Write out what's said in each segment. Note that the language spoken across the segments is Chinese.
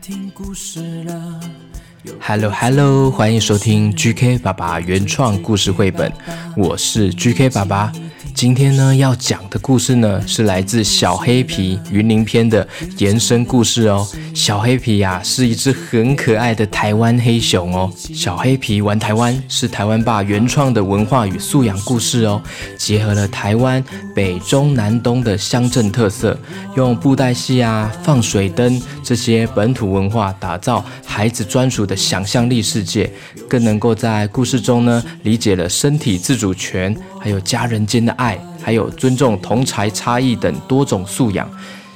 听故事了。Hello Hello，欢迎收听 GK 爸爸原创故事绘本，我是 GK 爸爸。今天呢，要讲的故事呢，是来自小黑皮云林篇的延伸故事哦。小黑皮呀、啊，是一只很可爱的台湾黑熊哦。小黑皮玩台湾是台湾爸原创的文化与素养故事哦，结合了台湾北中南东的乡镇特色，用布袋戏啊、放水灯这些本土文化，打造孩子专属的想象力世界，更能够在故事中呢，理解了身体自主权，还有家人间的爱，还有尊重同才差异等多种素养。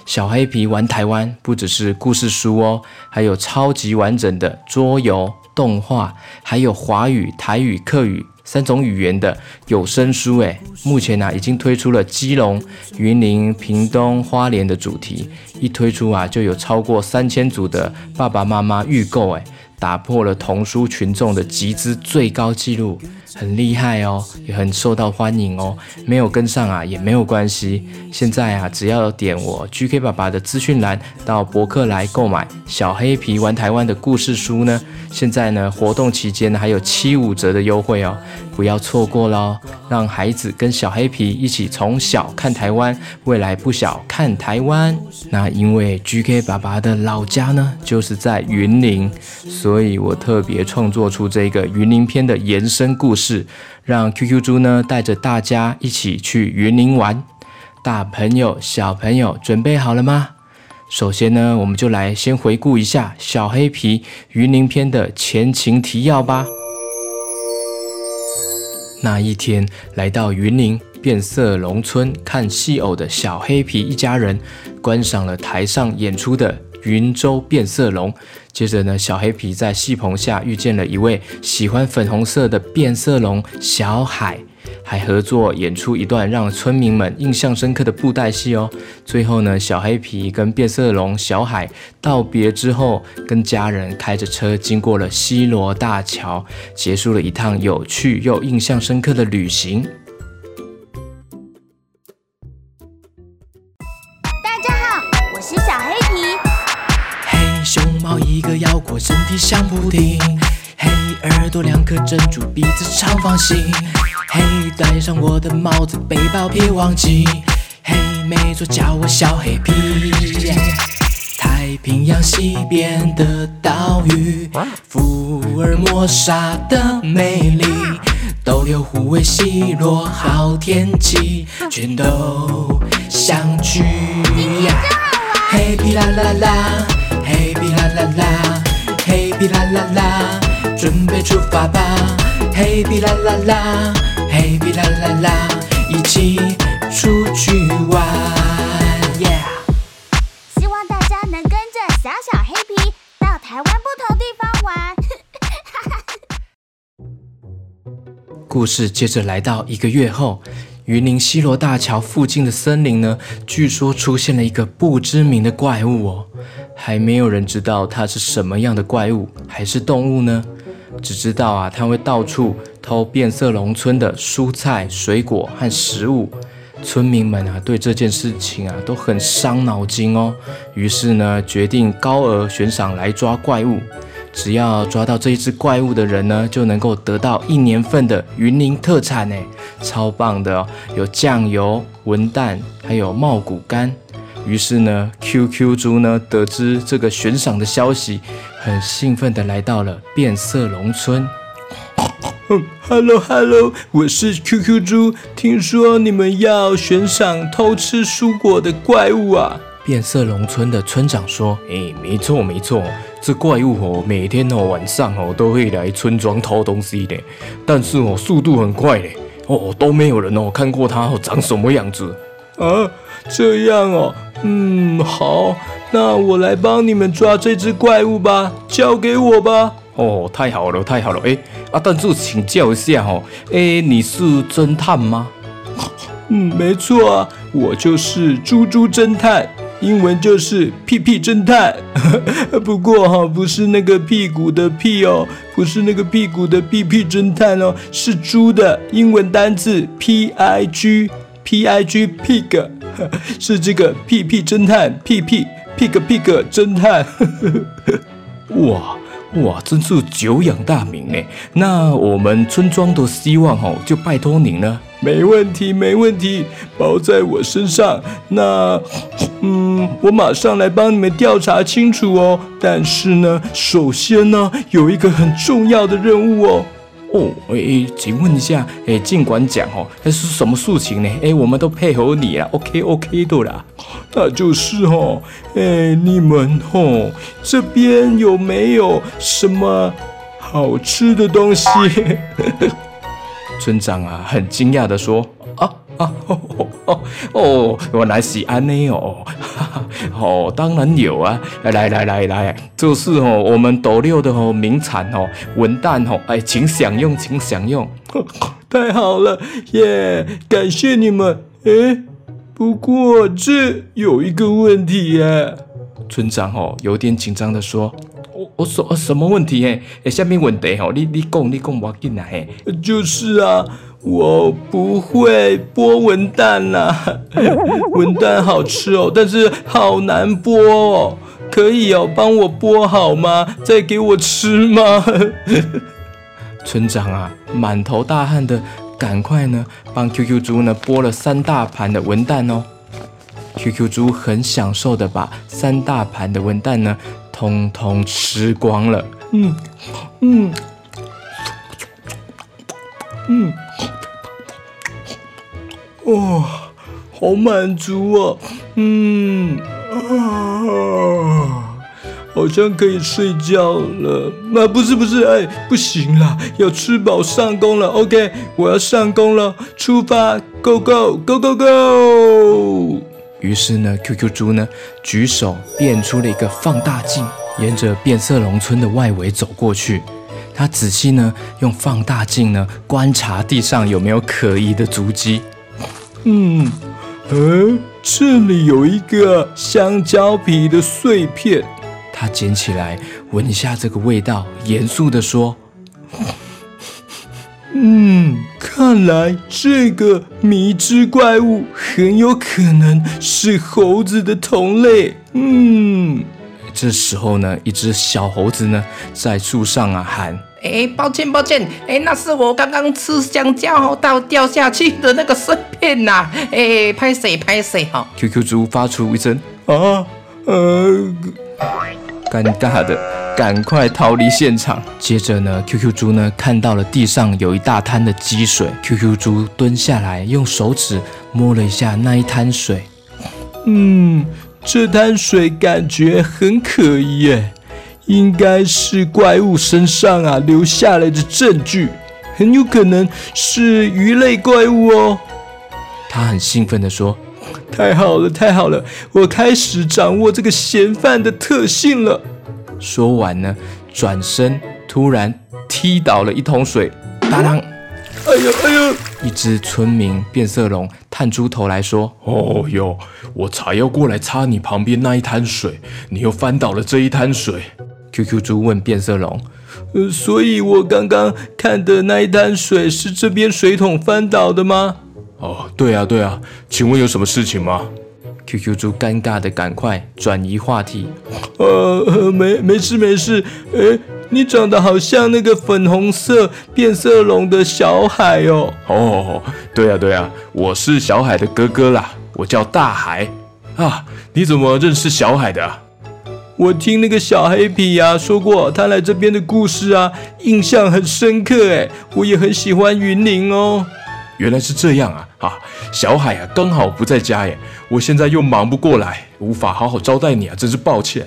小黑皮玩台湾不只是故事书哦，还有超级完整的桌游、动画，还有华语、台语、客语三种语言的有声书。诶，目前呢、已经推出了基隆、云林、屏东、花莲的主题，一推出啊就有超过三千组的爸爸妈妈预购，诶，打破了童书群众的集资最高纪录。很厉害哦，也很受到欢迎哦。没有跟上啊，也没有关系。现在啊，只要点我 GK 爸爸的资讯栏，到博客来购买《小黑皮玩台湾》的故事书呢。现在呢，活动期间呢，还有七五折的优惠哦，不要错过喽！让孩子跟小黑皮一起从小看台湾，未来不小看台湾。那因为 GK 爸爸的老家呢，就是在云林，所以我特别创作出这个云林篇的延伸故事。让 QQ 猪呢带着大家一起去云林玩，大朋友小朋友准备好了吗？首先呢，我们就来先回顾一下小黑皮云林篇的前情提要吧。那一天来到云林变色龙村看戏偶的小黑皮一家人，观赏了台上演出的。云州变色龙。接着呢，小黑皮在戏棚下遇见了一位喜欢粉红色的变色龙小海，还合作演出一段让村民们印象深刻的布袋戏哦。最后呢，小黑皮跟变色龙小海道别之后，跟家人开着车经过了西螺大桥，结束了一趟有趣又印象深刻的旅行。一个腰果，身体像布丁，黑耳朵两颗珍珠，鼻子长方形，嘿，戴上我的帽子，背包别忘记，嘿，没错，叫我小黑皮。太平洋西边的岛屿，福尔摩沙的美丽，逗留、湖尾、西落，好天气，全都想去。嘿皮啦啦啦。嘿皮啦啦啦，嘿皮啦啦啦，准备出发吧！嘿皮啦啦啦，嘿皮啦啦啦，一起出去玩！Yeah! 希望大家能跟着小小黑皮到台湾不同地方玩。故事接着来到一个月后，云林西螺大桥附近的森林呢，据说出现了一个不知名的怪物哦。还没有人知道它是什么样的怪物，还是动物呢？只知道啊，它会到处偷变色龙村的蔬菜、水果和食物。村民们啊，对这件事情啊都很伤脑筋哦。于是呢，决定高额悬赏来抓怪物。只要抓到这一只怪物的人呢，就能够得到一年份的云林特产呢，超棒的！有酱油、文旦，还有茂谷柑。于是呢，QQ 猪呢得知这个悬赏的消息，很兴奋地来到了变色龙村。Hello Hello，我是 QQ 猪，听说你们要悬赏偷吃蔬果的怪物啊？变色龙村的村长说：“哎，没错没错，这怪物哦，每天哦晚上哦都会来村庄偷东西的，但是哦速度很快嘞，哦都没有人哦看过它哦长什么样子啊？这样哦。”嗯，好，那我来帮你们抓这只怪物吧，交给我吧。哦，太好了，太好了。哎，啊，但是请教一下哦，哎，你是侦探吗？嗯，没错啊，我就是猪猪侦探，英文就是屁屁侦探。不过哈，不是那个屁股的屁哦，不是那个屁股的屁屁侦探哦，是猪的英文单字 P I G P I G pig。是这个屁屁侦探屁屁，Pig Pig 侦探。哇哇，真是久仰大名呢。那我们村庄的希望哦，就拜托您了。没问题，没问题，包在我身上。那，嗯，我马上来帮你们调查清楚哦。但是呢，首先呢，有一个很重要的任务哦。哦，诶诶，请问一下，诶，尽管讲哦，这是什么事情呢？诶，我们都配合你啊，OK OK 的啦。那就是哦，诶，你们哦，这边有没有什么好吃的东西？村长啊，很惊讶地说：“啊啊哦哦哦，原来是安内哦，哈哈，哦，当然有啊，来来来来来，这是哦我们斗六的哦名产哦，文旦哦，哎，请享用，请享用，太好了耶，感谢你们。哎，不过这有一个问题耶。”村长哦有点紧张的说。我我说什么问题？哎哎，下面问题哦，你你讲你讲，我进来。就是啊，我不会剥文旦呐，文旦好吃哦，但是好难剥哦，可以哦，帮我剥好吗？再给我吃吗？村长啊，满头大汗的，赶快呢，帮 QQ 猪呢剥了三大盘的文旦哦。QQ 猪很享受的把三大盘的文旦呢。通通吃光了，嗯嗯嗯，哇，好满足啊，嗯啊，好像可以睡觉了。啊、不是不是，哎，不行了，要吃饱上工了。OK，我要上工了，出发，Go Go Go Go Go！于是呢，QQ 猪呢举手变出了一个放大镜，沿着变色龙村的外围走过去。他仔细呢用放大镜呢观察地上有没有可疑的足迹。嗯，呃，这里有一个香蕉皮的碎片。他捡起来闻一下这个味道，严肃地说。嗯，看来这个迷之怪物很有可能是猴子的同类。嗯，这时候呢，一只小猴子呢在树上啊喊：“哎，抱歉抱歉，哎，那是我刚刚吃香蕉到掉下去的那个碎片呐。哎，拍谁拍谁哈！”QQ 猪发出一声啊呃，尴尬的。赶快逃离现场。接着呢，QQ 猪呢看到了地上有一大滩的积水。QQ 猪蹲下来，用手指摸了一下那一滩水。嗯，这滩水感觉很可疑耶，应该是怪物身上啊留下来的证据，很有可能是鱼类怪物哦。他很兴奋地说：“太好了，太好了，我开始掌握这个嫌犯的特性了。”说完呢，转身突然踢倒了一桶水，当当！哎呦哎呦！一只村民变色龙探出头来说：“哦哟，我才要过来擦你旁边那一滩水，你又翻倒了这一滩水。”QQ 猪问变色龙：“呃，所以我刚刚看的那一滩水是这边水桶翻倒的吗？”哦，对啊对啊，请问有什么事情吗？QQ 猪尴尬的赶快转移话题，呃，没没事没事，诶，你长得好像那个粉红色变色龙的小海哦。哦，对啊对啊，我是小海的哥哥啦，我叫大海啊。你怎么认识小海的啊？我听那个小黑皮呀说过他来这边的故事啊，印象很深刻诶，我也很喜欢云林哦。原来是这样啊！啊，小海啊，刚好不在家耶，我现在又忙不过来，无法好好招待你啊，真是抱歉。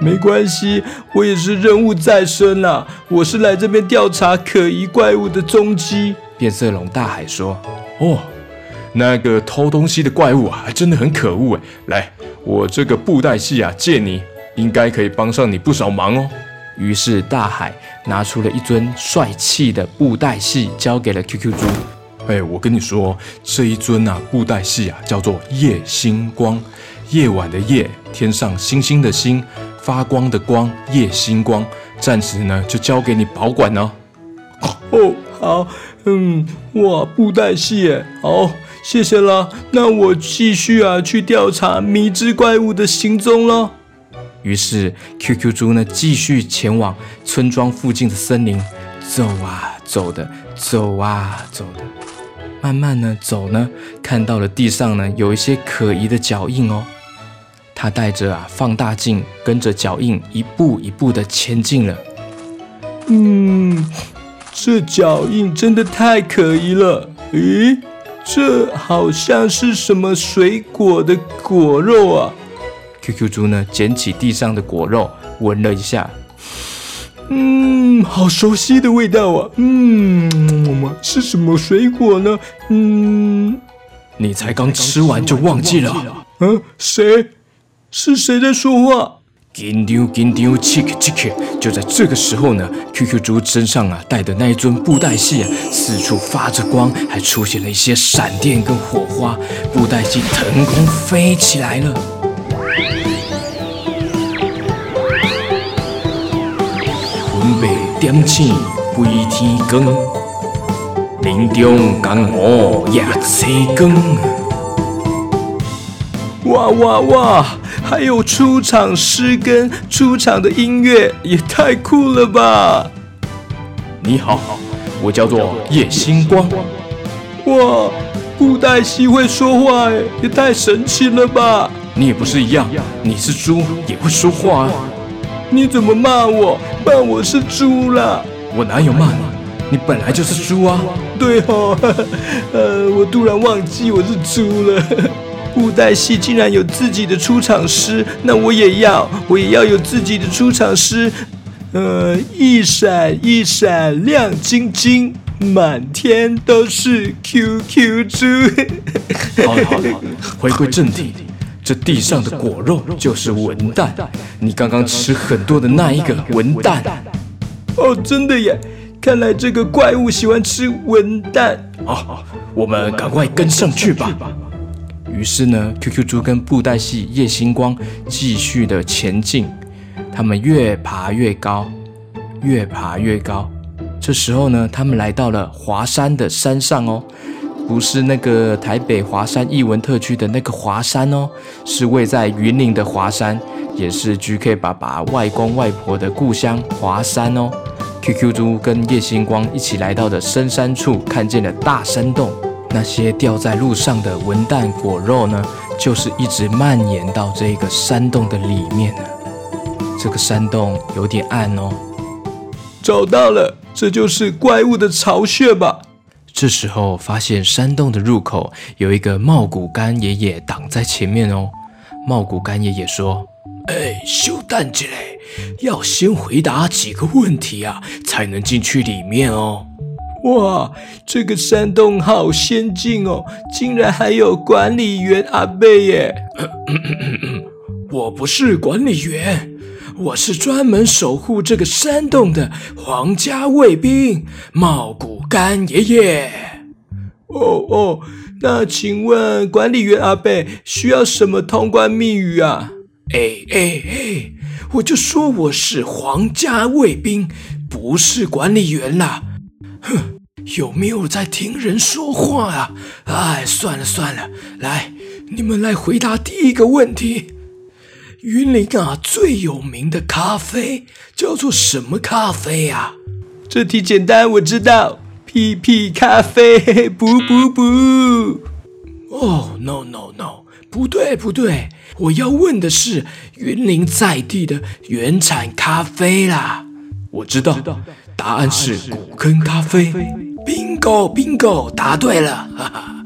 没关系，我也是任务在身啊，我是来这边调查可疑怪物的踪迹。变色龙大海说：“哦，那个偷东西的怪物啊，真的很可恶哎！来，我这个布袋戏啊，借你，应该可以帮上你不少忙哦。”于是大海拿出了一尊帅气的布袋戏，交给了 QQ 猪。哎，我跟你说，这一尊啊，布袋戏啊，叫做夜星光，夜晚的夜，天上星星的星，发光的光，夜星光。暂时呢，就交给你保管哦。哦，好，嗯，哇，布袋戏耶，好，谢谢啦。那我继续啊，去调查迷之怪物的行踪了。于是 QQ 猪呢，继续前往村庄附近的森林，走啊走的，走啊走的，慢慢呢走呢，看到了地上呢有一些可疑的脚印哦。他带着啊放大镜，跟着脚印一步一步的前进了。嗯，这脚印真的太可疑了。咦，这好像是什么水果的果肉啊？QQ 猪呢，捡起地上的果肉，闻了一下，嗯，好熟悉的味道啊。嗯，是什么水果呢？嗯，你才刚吃完就忘记了？嗯，谁？是谁在说话？紧张紧张，切克切克！就在这个时候呢，QQ 猪身上啊带的那一尊布袋戏啊，四处发着光，还出现了一些闪电跟火花，布袋戏腾空飞起来了。分贝点起飞天光，林中刚好也青光。哇哇哇！还有出场诗跟出场的音乐也太酷了吧！你好，我叫做叶星光。哇，布袋西会说话哎，也太神奇了吧！你也不是一样，你是猪也会说话啊！你怎么骂我？骂我是猪啦？我哪有骂你？你本来就是猪啊！对哦，呃，我突然忘记我是猪了。布袋戏竟然有自己的出场诗，那我也要，我也要有自己的出场诗。呃，一闪一闪亮晶晶，满天都是 QQ 猪。好了好了，回归正题，这地上的果肉就是文旦，你刚刚吃很多的那一个文旦。哦，真的耶！看来这个怪物喜欢吃文旦。好，我们赶快跟上去吧。于是呢，QQ 猪跟布袋戏叶星光继续的前进，他们越爬越高，越爬越高。这时候呢，他们来到了华山的山上哦，不是那个台北华山艺文特区的那个华山哦，是位在云林的华山，也是 GK 爸爸外公外婆的故乡华山哦。QQ 猪跟叶星光一起来到的深山处，看见了大山洞。那些掉在路上的文旦果肉呢，就是一直蔓延到这个山洞的里面了。这个山洞有点暗哦。找到了，这就是怪物的巢穴吧？这时候发现山洞的入口有一个茂谷柑爷爷挡在前面哦。茂谷柑爷爷说：“哎，小等一下，要先回答几个问题啊，才能进去里面哦。”哇，这个山洞好先进哦，竟然还有管理员阿贝耶！我不是管理员，我是专门守护这个山洞的皇家卫兵茂谷干爷爷。哦哦，那请问管理员阿贝需要什么通关密语啊？哎哎哎，我就说我是皇家卫兵，不是管理员啦。哼，有没有在听人说话啊？哎，算了算了，来，你们来回答第一个问题。云林啊，最有名的咖啡叫做什么咖啡啊？这题简单，我知道，屁屁咖啡，不不不。哦，no no no，不对不对，我要问的是云林在地的原产咖啡啦。我知道。答案是古坑咖啡，bingo bingo，答对了，哈哈，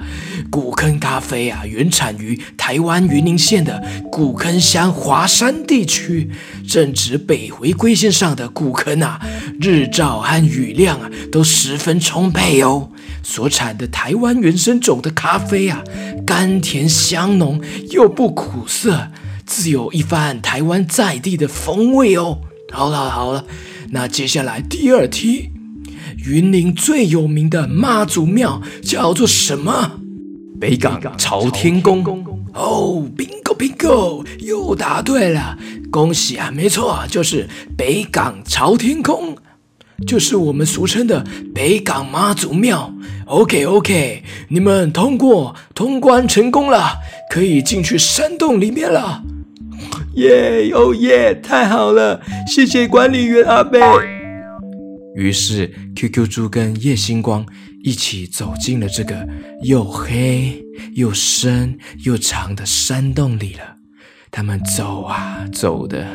古坑咖啡啊，原产于台湾云林县的古坑乡华山地区，正值北回归线上的古坑啊，日照和雨量啊都十分充沛哦，所产的台湾原生种的咖啡啊，甘甜香浓又不苦涩，自有一番台湾在地的风味哦。好了好了。那接下来第二题，云林最有名的妈祖庙叫做什么？北港朝天宫。哦，bingo bingo，又答对了，恭喜啊！没错，就是北港朝天宫。就是我们俗称的北港妈祖庙。OK OK，你们通过通关成功了，可以进去山洞里面了。耶哦耶，太好了！谢谢管理员阿贝。于是 QQ 猪跟叶星光一起走进了这个又黑又深又长的山洞里了。他们走啊走的，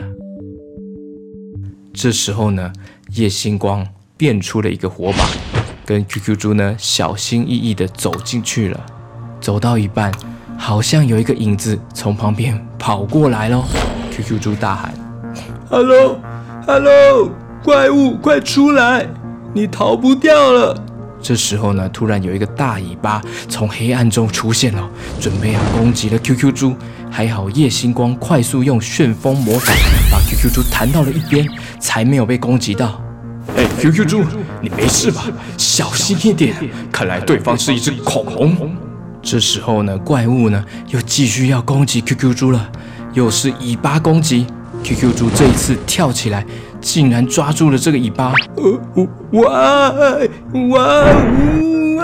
这时候呢，叶星光变出了一个火把。跟 QQ 猪呢，小心翼翼地走进去了。走到一半，好像有一个影子从旁边跑过来喽。QQ 猪大喊：“Hello，Hello，怪物，快出来！你逃不掉了！”这时候呢，突然有一个大尾巴从黑暗中出现了，准备要攻击了 QQ 猪。还好夜星光快速用旋风魔法把 QQ 猪弹到了一边，才没有被攻击到。哎，QQ 猪，你没事吧？小心一点，看来对方是一只恐龙。这时候呢，怪物呢又继续要攻击 QQ 猪了，又是尾巴攻击。QQ 猪这一次跳起来，竟然抓住了这个尾巴。呃，哇哇呜啊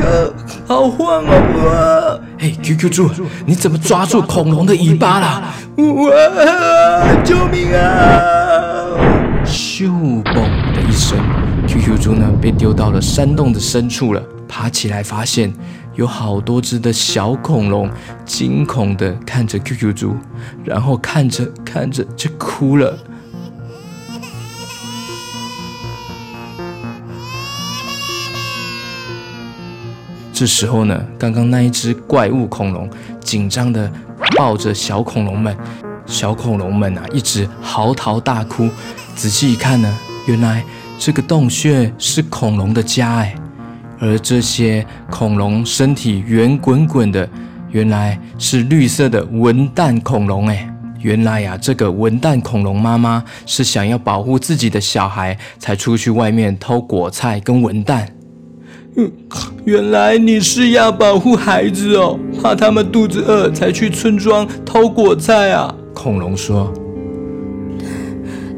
哟，好晃啊！哎，QQ 猪，你怎么抓住恐龙的尾巴了？哇，救命啊！咻嘣的一声，QQ 猪呢被丢到了山洞的深处了。爬起来发现有好多只的小恐龙，惊恐地看着 QQ 猪，然后看着看着就哭了。这时候呢，刚刚那一只怪物恐龙紧张地抱着小恐龙们，小恐龙们啊一直嚎啕大哭。仔细一看呢，原来这个洞穴是恐龙的家哎，而这些恐龙身体圆滚滚的，原来是绿色的文旦恐龙哎。原来呀、啊，这个文旦恐龙妈妈是想要保护自己的小孩，才出去外面偷果菜跟文旦。嗯，原来你是要保护孩子哦，怕他们肚子饿才去村庄偷果菜啊？恐龙说。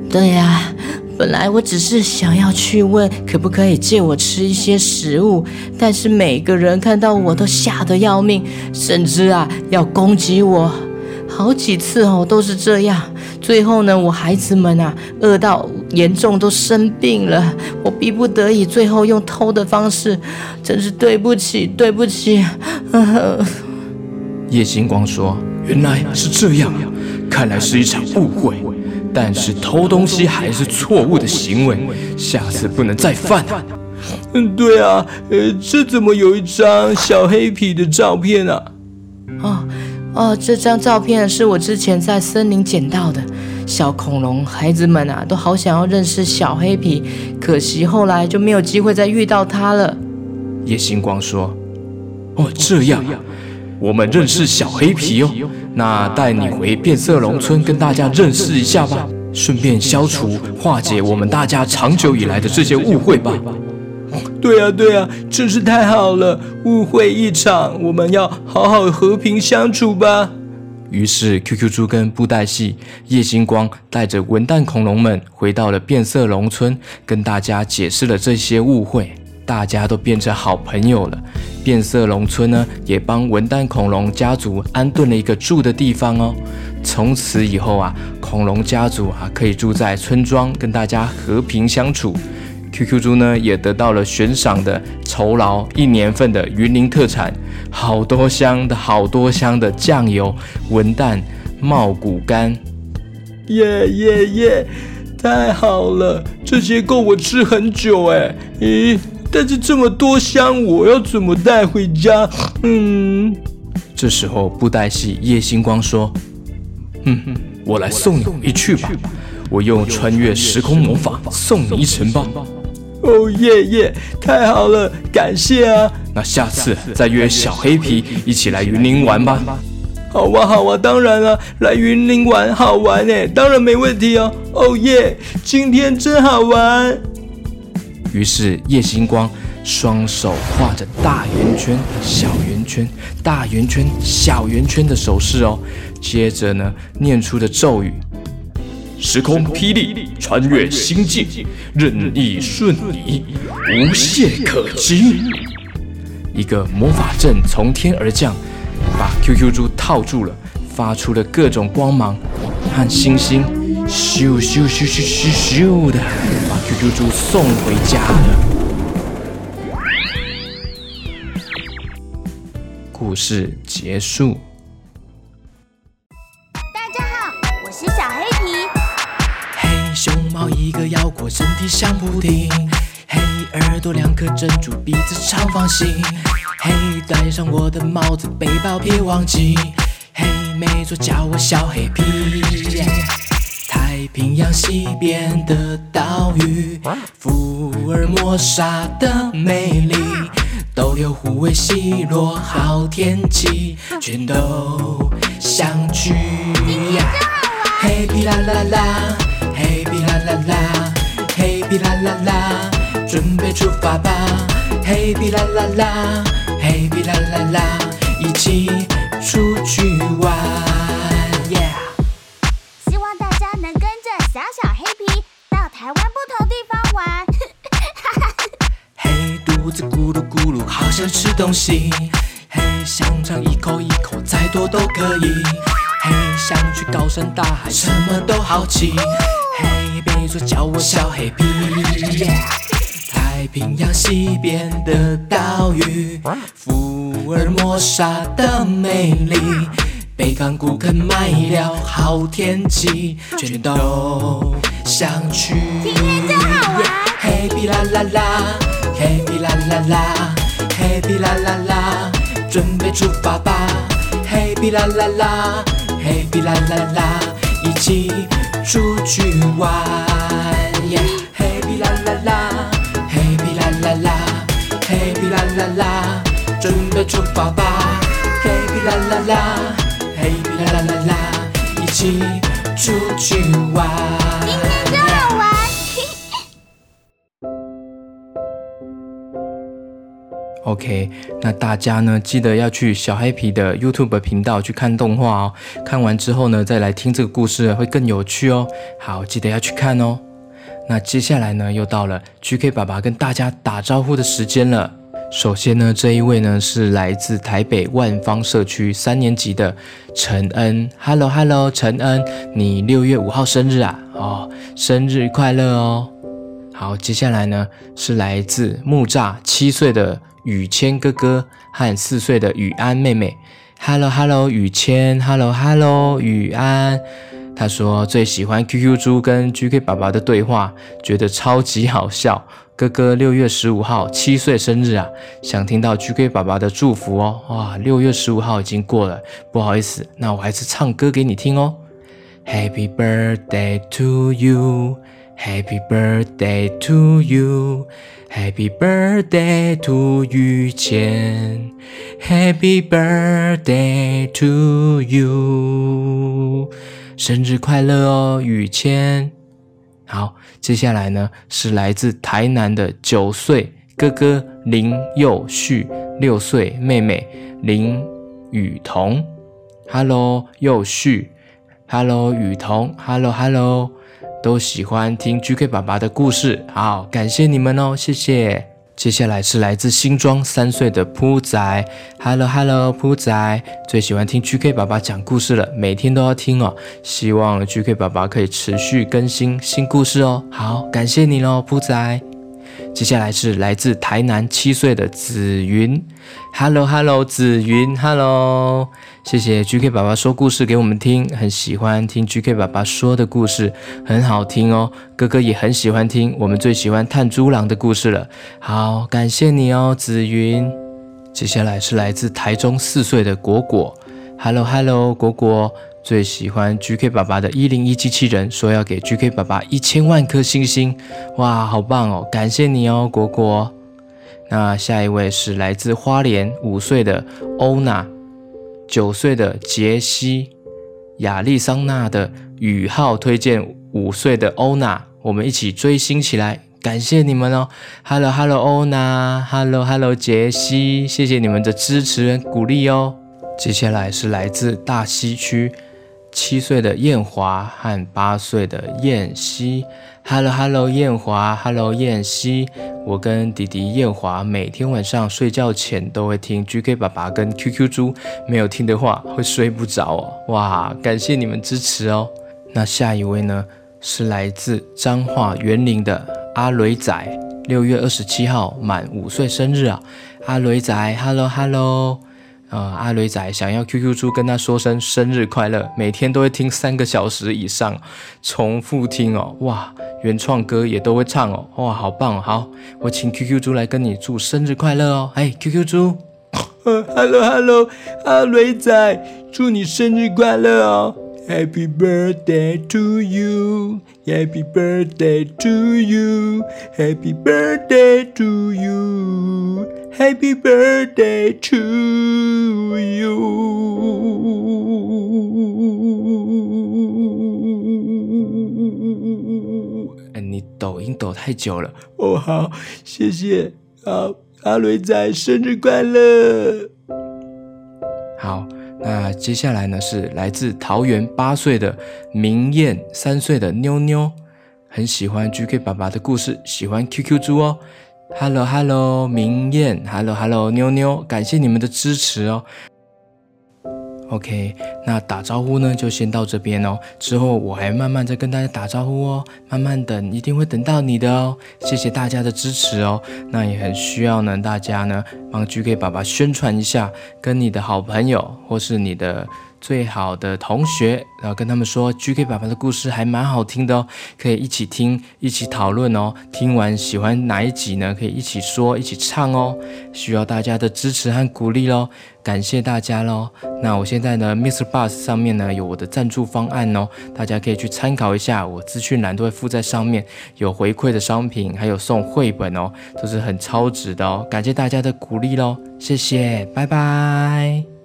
对呀，本来我只是想要去问可不可以借我吃一些食物，但是每个人看到我都吓得要命，甚至啊要攻击我，好几次哦都是这样。最后呢，我孩子们啊饿到严重都生病了，我逼不得已，最后用偷的方式，真是对不起，对不起。呵呵。叶星光说：“原来是这样，看来是一场误会。”但是偷东西还是错误的行为，下次不能再犯。嗯，对啊，呃，这怎么有一张小黑皮的照片啊？哦哦，这张照片是我之前在森林捡到的。小恐龙孩子们啊，都好想要认识小黑皮，可惜后来就没有机会再遇到他了。叶星光说：“哦，这样啊。”我们认识小黑皮哦，那带你回变色龙村跟大家认识一下吧，顺便消除化解我们大家长久以来的这些误会吧。对啊，对啊，真是太好了，误会一场，我们要好好和平相处吧。于是 QQ 猪跟布袋戏叶星光带着文旦恐龙们回到了变色龙村，跟大家解释了这些误会。大家都变成好朋友了，变色龙村呢也帮文旦恐龙家族安顿了一个住的地方哦。从此以后啊，恐龙家族啊可以住在村庄，跟大家和平相处。QQ 猪呢也得到了悬赏的酬劳一年份的云林特产，好多箱的好多箱的酱油、文旦、茂谷柑。耶耶耶！太好了，这些够我吃很久哎。咦？但是这么多箱，我要怎么带回家？嗯，这时候布袋戏叶星光说：“哼哼，我来送你回去吧，我用穿越时空魔法送你一程吧。”哦耶耶，太好了，感谢啊！那下次再约小黑皮一起来云林玩吧。好啊好啊，当然了，来云林玩好玩哎，当然没问题哦。哦耶，今天真好玩。于是叶星光双手画着大圆圈、小圆圈、大圆圈、小圆圈的手势哦，接着呢念出的咒语：时空霹雳，穿越星际，任意瞬移，无懈可击。一个魔法阵从天而降，把 QQ 猪套住了，发出了各种光芒和星星，咻咻咻咻咻咻的，把 QQ 猪送回家了。故事结束。大家好，我是小黑皮。嘿熊猫一个腰果，身体像布丁；黑耳朵两颗珍珠，鼻子长方形。嘿，戴上我的帽子，背包别忘记。嘿，没错，叫我小黑皮。太平洋西边的岛屿，福尔摩沙的美丽，逗留、虎尾、西罗，好天气，全都想去。嘿皮啦啦啦。嘿皮啦啦啦，嘿皮啦啦啦，准备出发吧！嘿皮啦啦啦，嘿皮啦啦啦，一起出去玩。台湾不同地方玩。嘿，肚子咕噜咕噜，好想吃东西。嘿，香肠一口一口，再多都可以。嘿，想去高山大海，什么都好奇。嘿，别说叫我小黑皮。太平洋西边的岛屿，福尔摩沙的美丽，北港古坑买了好天气，全都想去。今天真好玩。嘿皮啦啦啦，嘿皮啦啦啦，嘿皮啦啦啦，准备出发吧！嘿皮啦啦啦，嘿皮啦啦啦，一起。出去玩呀！嘿皮啦啦啦，嘿皮啦啦啦，嘿皮啦啦啦，准备出发吧！嘿皮啦啦啦，嘿皮啦啦啦啦，一起出去玩。今天真好玩。OK，那大家呢，记得要去小黑皮的 YouTube 频道去看动画哦。看完之后呢，再来听这个故事会更有趣哦。好，记得要去看哦。那接下来呢，又到了 GK 爸爸跟大家打招呼的时间了。首先呢，这一位呢是来自台北万方社区三年级的陈恩。Hello Hello，陈恩，你六月五号生日啊？哦，生日快乐哦。好，接下来呢是来自木栅七岁的。雨谦哥哥和四岁的雨安妹妹，Hello Hello，雨谦，Hello Hello，雨安。他说最喜欢 QQ 猪跟 GK 爸爸的对话，觉得超级好笑。哥哥六月十五号七岁生日啊，想听到 GK 爸爸的祝福哦。哇，六月十五号已经过了，不好意思，那我还是唱歌给你听哦。Happy birthday to you，Happy birthday to you。Happy birthday to 雨谦，Happy birthday to you，生日快乐哦，雨谦。好，接下来呢是来自台南的九岁哥哥林佑旭，六岁妹妹林雨桐。Hello，佑旭。Hello，雨桐。Hello，Hello。都喜欢听 GK 爸爸的故事，好，感谢你们哦，谢谢。接下来是来自新庄三岁的扑仔，Hello Hello，扑仔最喜欢听 GK 爸爸讲故事了，每天都要听哦。希望 GK 爸爸可以持续更新新故事哦。好，感谢你喽，扑仔。接下来是来自台南七岁的紫云，Hello Hello，紫云，Hello，谢谢 GK 爸爸说故事给我们听，很喜欢听 GK 爸爸说的故事，很好听哦。哥哥也很喜欢听，我们最喜欢探珠郎的故事了。好，感谢你哦，紫云。接下来是来自台中四岁的果果，Hello Hello，果果。最喜欢 GK 爸爸的一零一机器人，说要给 GK 爸爸一千万颗星星，哇，好棒哦！感谢你哦，果果。那下一位是来自花莲五岁的欧娜，九岁的杰西，亚利桑那的宇浩推荐五岁的欧娜，我们一起追星起来，感谢你们哦！Hello Hello，欧娜，Hello Hello，杰西，谢谢你们的支持跟鼓励哦。接下来是来自大溪区。七岁的燕华和八岁的燕西。Hello Hello，燕华，Hello 燕西。我跟弟弟燕华每天晚上睡觉前都会听 GK 爸爸跟 QQ 猪，没有听的话会睡不着哦。哇，感谢你们支持哦。那下一位呢，是来自彰化园林的阿雷仔，六月二十七号满五岁生日啊。阿雷仔，Hello Hello。呃，阿雷仔想要 QQ 猪跟他说声生日快乐，每天都会听三个小时以上，重复听哦，哇，原创歌也都会唱哦，哇，好棒哦，好，我请 QQ 猪来跟你祝生日快乐哦，哎，QQ 猪，，Hello Hello，阿雷仔，祝你生日快乐哦。，Happy birthday to you，Happy birthday to you，Happy birthday to you。Happy birthday to you！哎，你抖音抖太久了哦。好，谢谢。好，阿雷仔生日快乐。好，那接下来呢是来自桃园八岁的明艳，三岁的妞妞，很喜欢 GK 爸爸的故事，喜欢 QQ 猪哦。Hello Hello，明艳，Hello，Hello，妞妞，感谢你们的支持哦。OK，那打招呼呢，就先到这边哦。之后我还慢慢再跟大家打招呼哦，慢慢等，一定会等到你的哦。谢谢大家的支持哦。那也很需要呢，大家呢帮 GK 爸爸宣传一下，跟你的好朋友或是你的。最好的同学，然后跟他们说，GK 爸爸的故事还蛮好听的哦，可以一起听，一起讨论哦。听完喜欢哪一集呢？可以一起说，一起唱哦。需要大家的支持和鼓励喽，感谢大家喽。那我现在呢，Mr. Bus 上面呢有我的赞助方案哦，大家可以去参考一下，我资讯栏都会附在上面，有回馈的商品，还有送绘本哦，都是很超值的哦。感谢大家的鼓励喽，谢谢，拜拜。